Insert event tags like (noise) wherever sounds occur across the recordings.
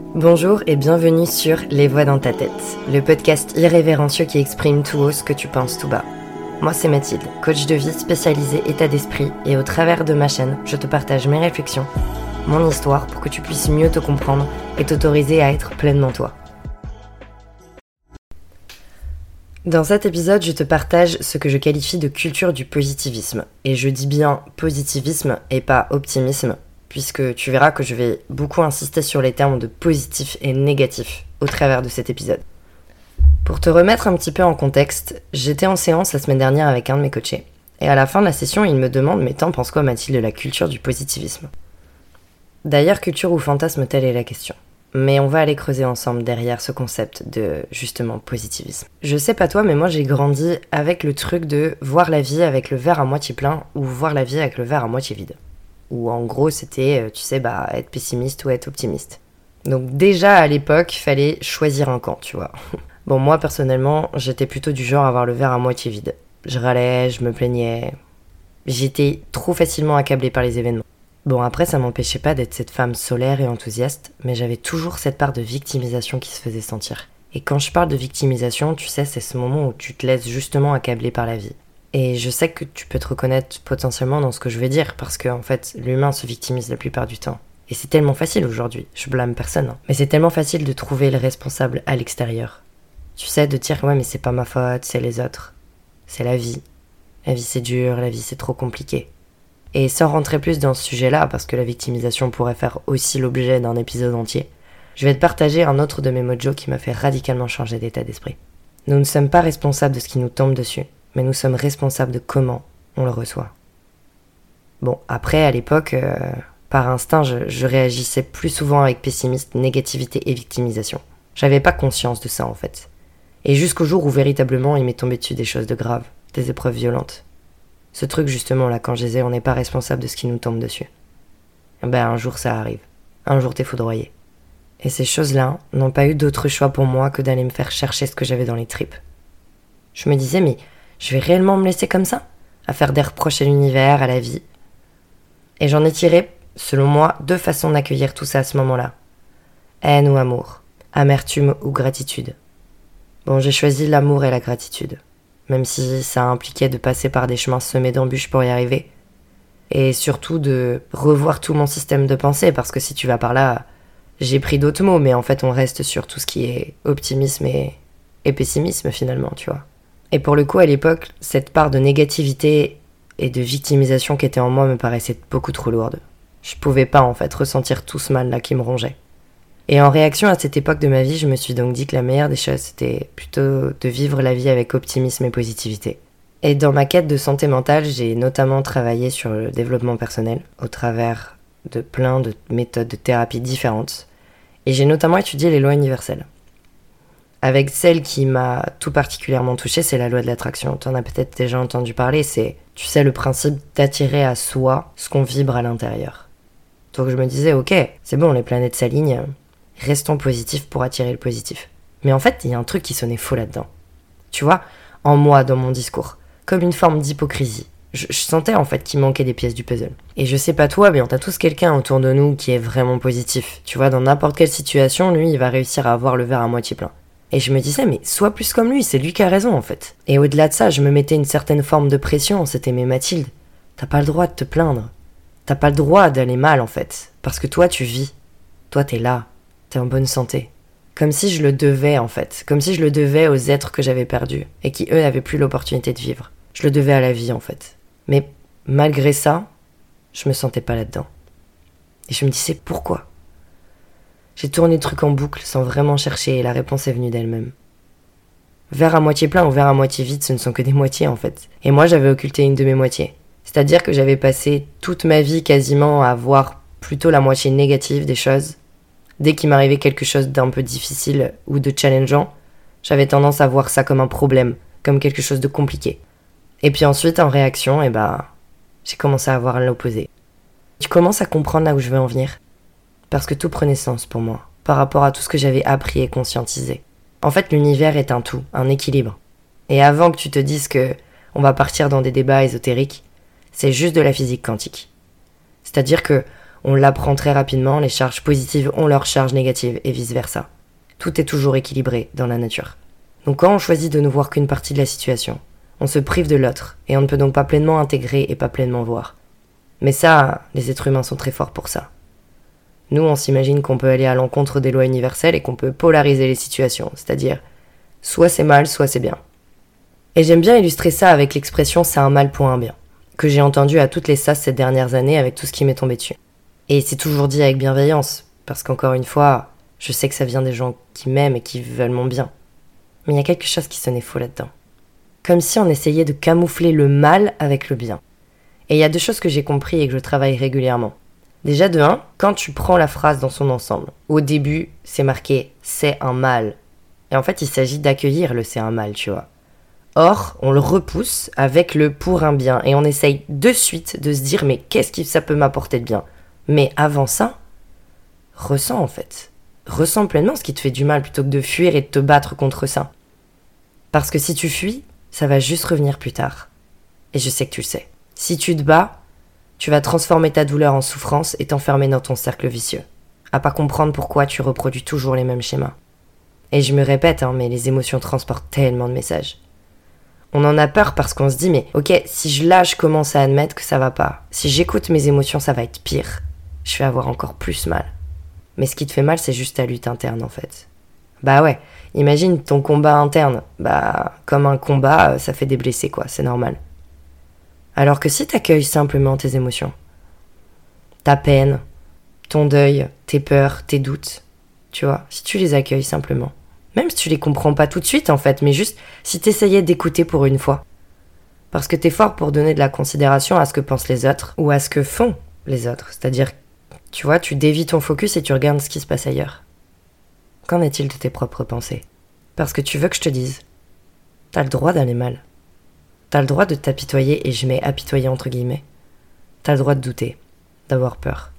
Bonjour et bienvenue sur Les Voix dans ta tête, le podcast irrévérencieux qui exprime tout haut ce que tu penses tout bas. Moi c'est Mathilde, coach de vie spécialisé état d'esprit et au travers de ma chaîne, je te partage mes réflexions, mon histoire pour que tu puisses mieux te comprendre et t'autoriser à être pleinement toi. Dans cet épisode, je te partage ce que je qualifie de culture du positivisme. Et je dis bien positivisme et pas optimisme, puisque tu verras que je vais beaucoup insister sur les termes de positif et négatif au travers de cet épisode. Pour te remettre un petit peu en contexte, j'étais en séance la semaine dernière avec un de mes coachés. Et à la fin de la session, il me demande Mais t'en penses quoi, Mathilde, de la culture du positivisme? D'ailleurs, culture ou fantasme, telle est la question. Mais on va aller creuser ensemble derrière ce concept de justement positivisme. Je sais pas toi, mais moi j'ai grandi avec le truc de voir la vie avec le verre à moitié plein ou voir la vie avec le verre à moitié vide. Ou en gros c'était, euh, tu sais, bah être pessimiste ou être optimiste. Donc déjà à l'époque, il fallait choisir un camp, tu vois. (laughs) Bon moi personnellement, j'étais plutôt du genre à avoir le verre à moitié vide. Je râlais, je me plaignais. J'étais trop facilement accablée par les événements. Bon, après, ça m'empêchait pas d'être cette femme solaire et enthousiaste, mais j'avais toujours cette part de victimisation qui se faisait sentir. Et quand je parle de victimisation, tu sais, c'est ce moment où tu te laisses justement accabler par la vie. Et je sais que tu peux te reconnaître potentiellement dans ce que je vais dire, parce qu'en en fait, l'humain se victimise la plupart du temps. Et c'est tellement facile aujourd'hui, je blâme personne, hein. mais c'est tellement facile de trouver le responsable à l'extérieur. Tu sais, de dire ouais, mais c'est pas ma faute, c'est les autres. C'est la vie. La vie c'est dur, la vie c'est trop compliqué. Et sans rentrer plus dans ce sujet-là, parce que la victimisation pourrait faire aussi l'objet d'un épisode entier, je vais te partager un autre de mes mojos qui m'a fait radicalement changer d'état d'esprit. Nous ne sommes pas responsables de ce qui nous tombe dessus, mais nous sommes responsables de comment on le reçoit. Bon, après, à l'époque, euh, par instinct, je, réagissais plus souvent avec pessimisme, négativité et victimisation. J'avais pas conscience de ça en fait. Et jusqu'au jour où véritablement il m'est tombé dessus des choses de graves, des épreuves violentes. Ce truc justement là, quand je disais on n'est pas responsable de ce qui nous tombe dessus. Ben un jour ça arrive. Un jour t'es foudroyé. Et ces choses-là n'ont pas eu d'autre choix pour moi que d'aller me faire chercher ce que j'avais dans les tripes. Je me disais mais je vais réellement me laisser comme ça À faire des reproches à l'univers, à la vie Et j'en ai tiré, selon moi, deux façons d'accueillir tout ça à ce moment-là. Haine ou amour. Amertume ou gratitude. Bon, j'ai choisi l'amour et la gratitude même si ça impliquait de passer par des chemins semés d'embûches pour y arriver. Et surtout de revoir tout mon système de pensée, parce que si tu vas par là, j'ai pris d'autres mots, mais en fait on reste sur tout ce qui est optimisme et, pessimisme finalement, tu vois. Et pour le coup, à l'époque, cette part de négativité et de victimisation qui était en moi me paraissait beaucoup trop lourde. Je pouvais pas en fait ressentir tout ce mal là qui me rongeait. Et en réaction à cette époque de ma vie, je me suis donc dit que la meilleure des choses, c'était plutôt de vivre la vie avec optimisme et positivité. Et dans ma quête de santé mentale, j'ai notamment travaillé sur le développement personnel au travers de plein de méthodes de thérapie différentes. Et j'ai notamment étudié les lois universelles. Avec celle qui m'a tout particulièrement touchée, c'est la loi de l'attraction. Tu en as peut-être déjà entendu parler, c'est, tu sais, le principe d'attirer à soi ce qu'on vibre à l'intérieur. Donc je me disais, ok, c'est bon, les planètes s'alignent, restons positifs pour attirer le positif. Mais en fait, il y a un truc qui sonnait faux là-dedans. Tu vois, en moi, dans mon discours, comme une forme d'hypocrisie. Je, sentais en fait qu'il manquait des pièces du puzzle. Et je sais pas toi, mais on a tous quelqu'un autour de nous qui est vraiment positif. Tu vois, dans n'importe quelle situation, lui, il va réussir à avoir le verre à moitié plein. Et je me disais, mais sois plus comme lui, c'est lui qui a raison en fait. Et au-delà de ça, je me mettais une certaine forme de pression, c'était mais Mathilde, t'as pas le droit de te plaindre. T'as pas le droit d'aller mal en fait. Parce que toi, tu vis. Toi, t'es là t'es en bonne santé. Comme si je le devais en fait, comme si je le devais aux êtres que j'avais perdus et qui eux n'avaient plus l'opportunité de vivre. Je le devais à la vie en fait. Mais malgré ça, je me sentais pas là-dedans. Et je me disais pourquoi? J'ai tourné le truc en boucle sans vraiment chercher et la réponse est venue d'elle-même. Verre à moitié plein ou verre à moitié vide, ce ne sont que des moitiés en fait. Et moi j'avais occulté une de mes moitiés. C'est-à-dire que j'avais passé toute ma vie quasiment à voir plutôt la moitié négative des choses dès qu'il m'arrivait quelque chose d'un peu difficile ou de challengeant, j'avais tendance à voir ça comme un problème, comme quelque chose de compliqué. Et puis ensuite, en réaction, eh ben, j'ai commencé à voir l'opposé. Tu commences à comprendre là où je veux en venir. Parce que tout prenait sens pour moi, par rapport à tout ce que j'avais appris et conscientisé. En fait, l'univers est un tout, un équilibre. Et avant que tu te dises que on va partir dans des débats ésotériques, c'est juste de la physique quantique. C'est-à-dire que On l'apprend très rapidement, les charges positives ont leurs charges négatives et vice-versa. Tout est toujours équilibré dans la nature. Donc quand on choisit de ne voir qu'une partie de la situation, on se prive de l'autre, et on ne peut donc pas pleinement intégrer et pas pleinement voir. Mais ça, les êtres humains sont très forts pour ça. Nous, on s'imagine qu'on peut aller à l'encontre des lois universelles et qu'on peut polariser les situations, c'est-à-dire soit c'est mal, soit c'est bien. Et j'aime bien illustrer ça avec l'expression c'est un mal pour un bien, que j'ai entendu à toutes les sas ces dernières années avec tout ce qui m'est tombé dessus. Et c'est toujours dit avec bienveillance, parce qu'encore une fois, je sais que ça vient des gens qui m'aiment et qui veulent mon bien. Mais il y a quelque chose qui sonnait faux là-dedans. Comme si on essayait de camoufler le mal avec le bien. Et il y a deux choses que j'ai compris et que je travaille régulièrement. Déjà de un, quand tu prends la phrase dans son ensemble, au début, c'est marqué c'est un mal. Et en fait, il s'agit d'accueillir le c'est un mal, tu vois. Or, on le repousse avec le pour un bien et on essaye de suite de se dire mais qu'est-ce que ça peut m'apporter de bien? Mais avant ça, ressens en fait. Ressens pleinement ce qui te fait du mal plutôt que de fuir et de te battre contre ça. Parce que si tu fuis, ça va juste revenir plus tard. Et je sais que tu le sais. Si tu te bats, tu vas transformer ta douleur en souffrance et t'enfermer dans ton cercle vicieux. À pas comprendre pourquoi tu reproduis toujours les mêmes schémas. Et je me répète, hein, mais les émotions transportent tellement de messages. On en a peur parce qu'on se dit, mais ok, si je lâche, je commence à admettre que ça va pas? Si j'écoute mes émotions, ça va être pire. Je vais avoir encore plus mal. Mais ce qui te fait mal, c'est juste ta lutte interne en fait. Bah ouais, imagine ton combat interne. Bah, comme un combat, euh, ça fait des blessés quoi, c'est normal. Alors que si t'accueilles simplement tes émotions, ta peine, ton deuil, tes peurs, tes doutes, tu vois, si tu les accueilles simplement, même si tu les comprends pas tout de suite en fait, mais juste si t'essayais d'écouter pour une fois. Parce que t'es fort pour donner de la considération à ce que pensent les autres ou à ce que font les autres. C'est-à-dire, tu vois, tu dévis ton focus et tu regardes ce qui se passe ailleurs. Qu'en est-il de tes propres pensées? Parce que tu veux que je te dise. T'as le droit d'aller mal. T'as le droit de t'apitoyer et je mets apitoyer entre guillemets. T'as le droit de douter, d'avoir peur.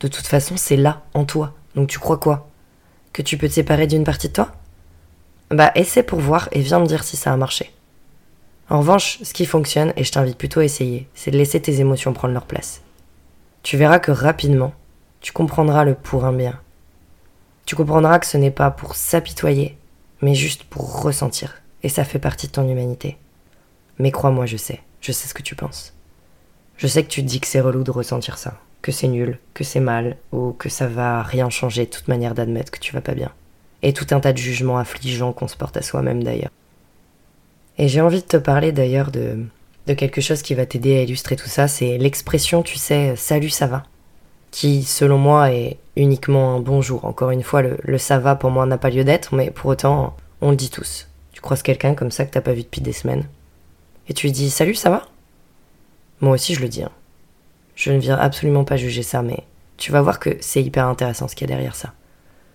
De toute façon, c'est là, en toi. Donc tu crois quoi? Que tu peux te séparer d'une partie de toi? Bah essaie pour voir et viens me dire si ça a marché. En revanche, ce qui fonctionne, et je t'invite plutôt à essayer, c'est de laisser tes émotions prendre leur place. Tu verras que rapidement, tu comprendras le pour un bien. Tu comprendras que ce n'est pas pour s'apitoyer, mais juste pour ressentir. Et ça fait partie de ton humanité. Mais crois-moi, je sais, je sais ce que tu penses. Je sais que tu te dis que c'est relou de ressentir ça que c'est nul, que c'est mal, ou que ça va rien changer, toute manière d'admettre que tu vas pas bien. Et tout un tas de jugements affligeants qu'on se porte à soi-même d'ailleurs. Et j'ai envie de te parler d'ailleurs de, quelque chose qui va t'aider à illustrer tout ça, c'est l'expression, tu sais, salut ça va, qui selon moi est uniquement un bonjour. Encore une fois, le, le ça va pour moi n'a pas lieu d'être, mais pour autant, on le dit tous. Tu croises quelqu'un comme ça que t'as pas vu depuis des semaines, et tu lui dis salut ça va? Moi aussi je le dis. Hein. Je ne viens absolument pas juger ça, mais tu vas voir que c'est hyper intéressant ce qu'il y a derrière ça.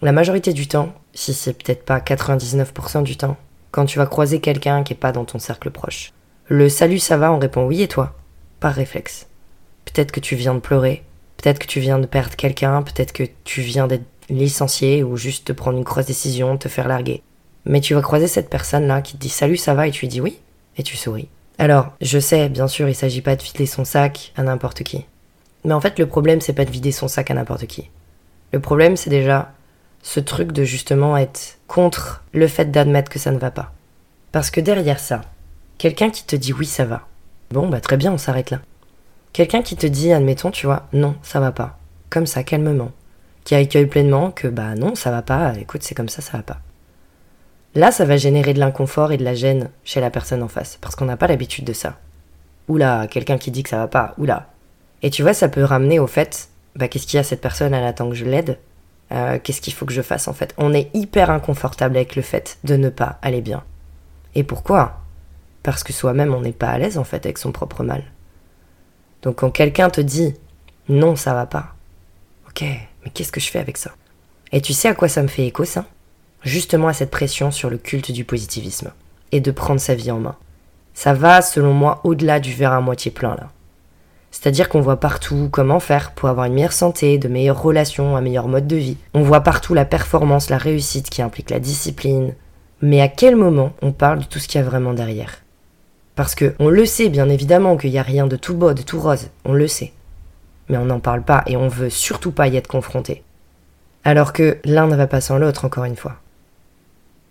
La majorité du temps, si c'est peut-être pas 99% du temps, quand tu vas croiser quelqu'un qui est pas dans ton cercle proche, le salut ça va, on répond oui et toi, par réflexe. Peut-être que tu viens de pleurer, peut-être que tu viens de perdre quelqu'un, peut-être que tu viens d'être licencié ou juste de prendre une grosse décision, te faire larguer. Mais tu vas croiser cette personne-là qui te dit salut ça va et tu lui dis oui, et tu souris. Alors, je sais, bien sûr, il s'agit pas de vider son sac à n'importe qui. Mais en fait, le problème, c'est pas de vider son sac à n'importe qui. Le problème, c'est déjà ce truc de justement être contre le fait d'admettre que ça ne va pas. Parce que derrière ça, quelqu'un qui te dit oui, ça va. Bon, bah très bien, on s'arrête là. Quelqu'un qui te dit, admettons, tu vois, non, ça va pas. Comme ça, calmement. Qui accueille pleinement que, bah non, ça va pas, écoute, c'est comme ça, ça va pas. Là, ça va générer de l'inconfort et de la gêne chez la personne en face, parce qu'on n'a pas l'habitude de ça. Oula, quelqu'un qui dit que ça va pas, oula. Et tu vois, ça peut ramener au fait, bah qu'est-ce qu'il y a cette personne, elle attend que je l'aide euh, Qu'est-ce qu'il faut que je fasse en fait On est hyper inconfortable avec le fait de ne pas aller bien. Et pourquoi? Parce que soi-même, on n'est pas à l'aise en fait avec son propre mal. Donc quand quelqu'un te dit non, ça va pas, ok, mais qu'est-ce que je fais avec ça? Et tu sais à quoi ça me fait écho ça? Justement à cette pression sur le culte du positivisme et de prendre sa vie en main. Ça va, selon moi, au-delà du verre à moitié plein là. C'est-à-dire qu'on voit partout comment faire pour avoir une meilleure santé, de meilleures relations, un meilleur mode de vie. On voit partout la performance, la réussite qui implique la discipline. Mais à quel moment on parle de tout ce qu'il y a vraiment derrière? Parce que on le sait bien évidemment qu'il n'y a rien de tout beau, de tout rose, on le sait. mais on n'en parle pas et on veut surtout pas y être confronté. Alors que l'un ne va pas sans l'autre, encore une fois.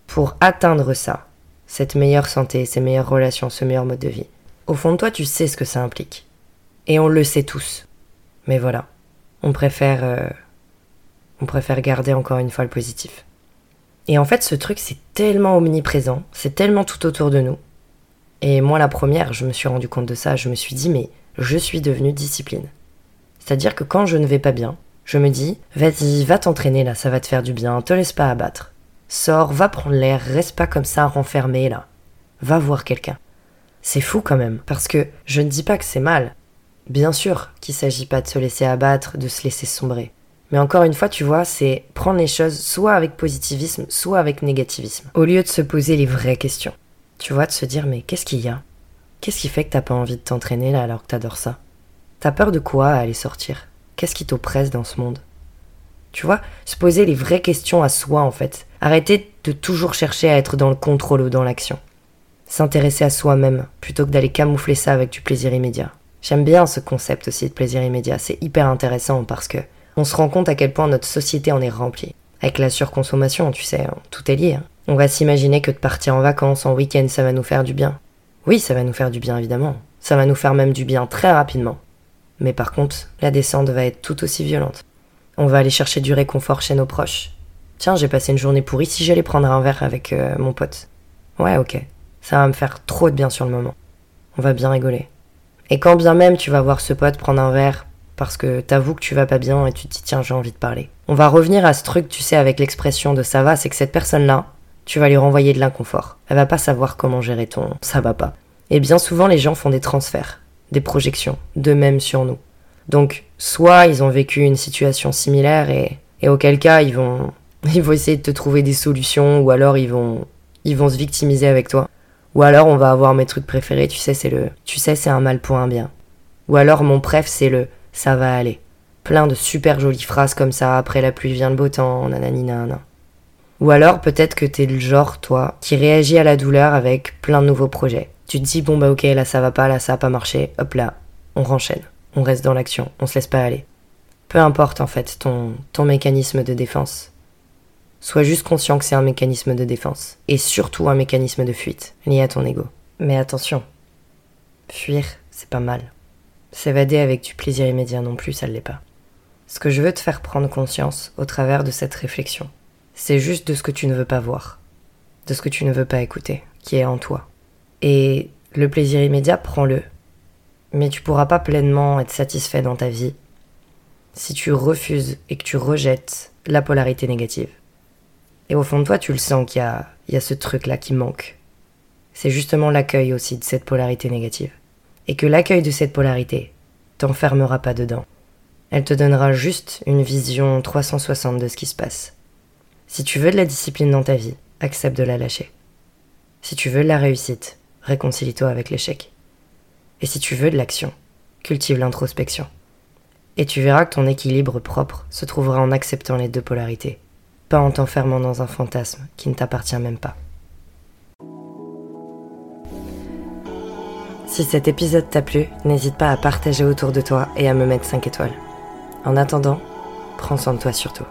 Pour atteindre ça, cette meilleure santé, ces meilleures relations, ce meilleur mode de vie, au fond de toi, tu sais ce que ça implique. Et on le sait tous. Mais voilà, on préfère, euh, on préfère garder encore une fois le positif. Et en fait, ce truc, c'est tellement omniprésent, c'est tellement tout autour de nous. Et moi, la première, je me suis rendu compte de ça, je me suis dit, mais je suis devenue discipline. C'est-à-dire que quand je ne vais pas bien, je me dis, vas-y, va t'entraîner là, ça va te faire du bien, te laisse pas abattre. Sors, va prendre l'air, reste pas comme ça renfermé là. Va voir quelqu'un. C'est fou quand même, parce que je ne dis pas que c'est mal. Bien sûr qu'il s'agit pas de se laisser abattre, de se laisser sombrer. Mais encore une fois, tu vois, c'est prendre les choses soit avec positivisme, soit avec négativisme, au lieu de se poser les vraies questions. Tu vois, de se dire, mais qu'est-ce qu'il y a? Qu'est-ce qui fait que t'as pas envie de t'entraîner là alors que t'adores ça? T'as peur de quoi à aller sortir? Qu'est-ce qui t'oppresse dans ce monde? Tu vois, se poser les vraies questions à soi en fait. Arrêter de toujours chercher à être dans le contrôle ou dans l'action. S'intéresser à soi-même plutôt que d'aller camoufler ça avec du plaisir immédiat. J'aime bien ce concept aussi de plaisir immédiat, c'est hyper intéressant parce que on se rend compte à quel point notre société en est remplie. Avec la surconsommation, tu sais, tout est lié. Hein. On va s'imaginer que de partir en vacances, en week-end, ça va nous faire du bien. Oui, ça va nous faire du bien, évidemment. Ça va nous faire même du bien très rapidement. Mais par contre, la descente va être tout aussi violente. On va aller chercher du réconfort chez nos proches. Tiens, j'ai passé une journée pourrie si j'allais prendre un verre avec euh, mon pote. Ouais, ok. Ça va me faire trop de bien sur le moment. On va bien rigoler. Et quand bien même tu vas voir ce pote prendre un verre parce que t'avoues que tu vas pas bien et tu te dis tiens j'ai envie de parler. On va revenir à ce truc, tu sais, avec l'expression de ça va, c'est que cette personne-là, tu vas lui renvoyer de l'inconfort. Elle va pas savoir comment gérer ton ça va pas. Et bien souvent les gens font des transferts, des projections, d'eux-mêmes sur nous. Donc soit ils ont vécu une situation similaire et, auquel cas ils vont (laughs) ils vont essayer de te trouver des solutions ou alors ils vont ils vont se victimiser avec toi. Ou alors on va avoir mes trucs préférés, tu sais c'est le tu sais c'est un mal pour un bien. Ou alors mon préf c'est le ça va aller. Plein de super jolies phrases comme ça, après la pluie vient le beau temps, nanani nanana. Ou alors peut-être que t'es le genre, toi, qui réagit à la douleur avec plein de nouveaux projets. Tu te dis, bon bah ok, là ça va pas, là ça a pas marché, hop là, on renchaîne, on reste dans l'action, on se laisse pas aller. Peu importe en fait ton, ton mécanisme de défense. Sois juste conscient que c'est un mécanisme de défense, et surtout un mécanisme de fuite, lié à ton ego. Mais attention, fuir, c'est pas mal. S'évader avec du plaisir immédiat non plus, ça ne l'est pas. Ce que je veux te faire prendre conscience au travers de cette réflexion, c'est juste de ce que tu ne veux pas voir, de ce que tu ne veux pas écouter, qui est en toi. Et le plaisir immédiat, prends-le. Mais tu pourras pas pleinement être satisfait dans ta vie si tu refuses et que tu rejettes la polarité négative. Et au fond de toi, tu le sens qu'il y y a ce truc-là qui manque. C'est justement l'accueil aussi de cette polarité négative et que l'accueil de cette polarité t'enfermera pas dedans. Elle te donnera juste une vision 360 de ce qui se passe. Si tu veux de la discipline dans ta vie, accepte de la lâcher. Si tu veux de la réussite, réconcilie-toi avec l'échec. Et si tu veux de l'action, cultive l'introspection. Et tu verras que ton équilibre propre se trouvera en acceptant les deux polarités, pas en t'enfermant dans un fantasme qui ne t'appartient même pas. Si cet épisode t'a plu, n'hésite pas à partager autour de toi et à me mettre 5 étoiles. En attendant, prends soin de toi surtout.